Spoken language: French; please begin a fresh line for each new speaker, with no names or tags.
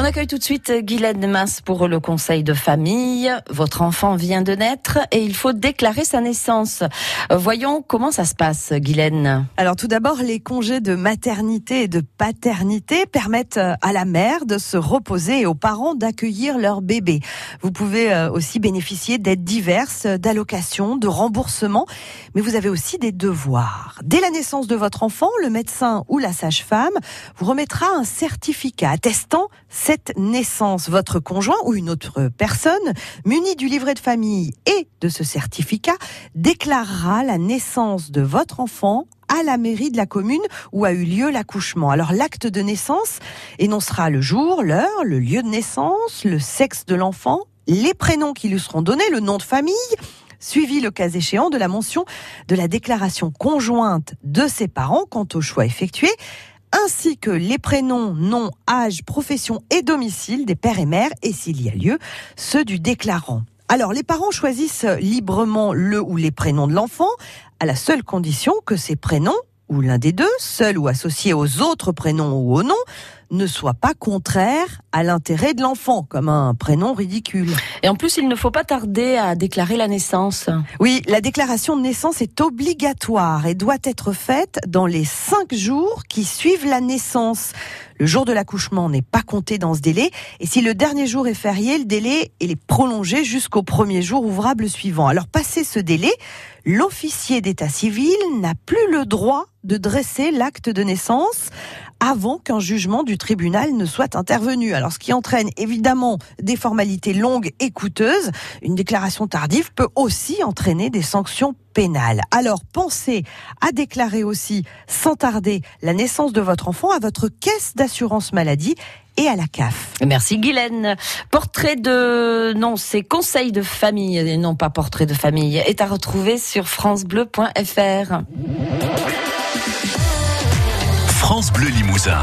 On accueille tout de suite Guylaine Masse pour le conseil de famille. Votre enfant vient de naître et il faut déclarer sa naissance. Voyons comment ça se passe, Guylaine.
Alors tout d'abord, les congés de maternité et de paternité permettent à la mère de se reposer et aux parents d'accueillir leur bébé. Vous pouvez euh, aussi bénéficier d'aides diverses, d'allocations, de remboursements, mais vous avez aussi des devoirs. Dès la naissance de votre enfant, le médecin ou la sage-femme vous remettra un certificat attestant cette naissance. Votre conjoint ou une autre personne, munie du livret de famille et de ce certificat, déclarera la naissance de votre enfant à la mairie de la commune où a eu lieu l'accouchement. Alors l'acte de naissance énoncera le jour, l'heure, le lieu de naissance, le sexe de l'enfant, les prénoms qui lui seront donnés, le nom de famille, suivi le cas échéant de la mention de la déclaration conjointe de ses parents quant au choix effectué, ainsi que les prénoms, nom, âge, profession et domicile des pères et mères, et s'il y a lieu, ceux du déclarant. Alors, les parents choisissent librement le ou les prénoms de l'enfant, à la seule condition que ces prénoms, ou l'un des deux, seul ou associé aux autres prénoms ou aux noms, ne soit pas contraire à l'intérêt de l'enfant, comme un prénom ridicule.
Et en plus, il ne faut pas tarder à déclarer la naissance.
Oui, la déclaration de naissance est obligatoire et doit être faite dans les cinq jours qui suivent la naissance. Le jour de l'accouchement n'est pas compté dans ce délai et si le dernier jour est férié, le délai est prolongé jusqu'au premier jour ouvrable suivant. Alors passé ce délai, l'officier d'état civil n'a plus le droit de dresser l'acte de naissance avant qu'un jugement du tribunal ne soit intervenu. Alors ce qui entraîne évidemment des formalités longues et coûteuses. Une déclaration tardive peut aussi entraîner des sanctions pénales. Alors pensez à déclarer aussi sans tarder la naissance de votre enfant à votre caisse d'assurance maladie et à la CAF.
Merci Guylaine. Portrait de... Non, c'est conseil de famille, et non pas portrait de famille, est à retrouver sur francebleu.fr.
France Bleu Limousin.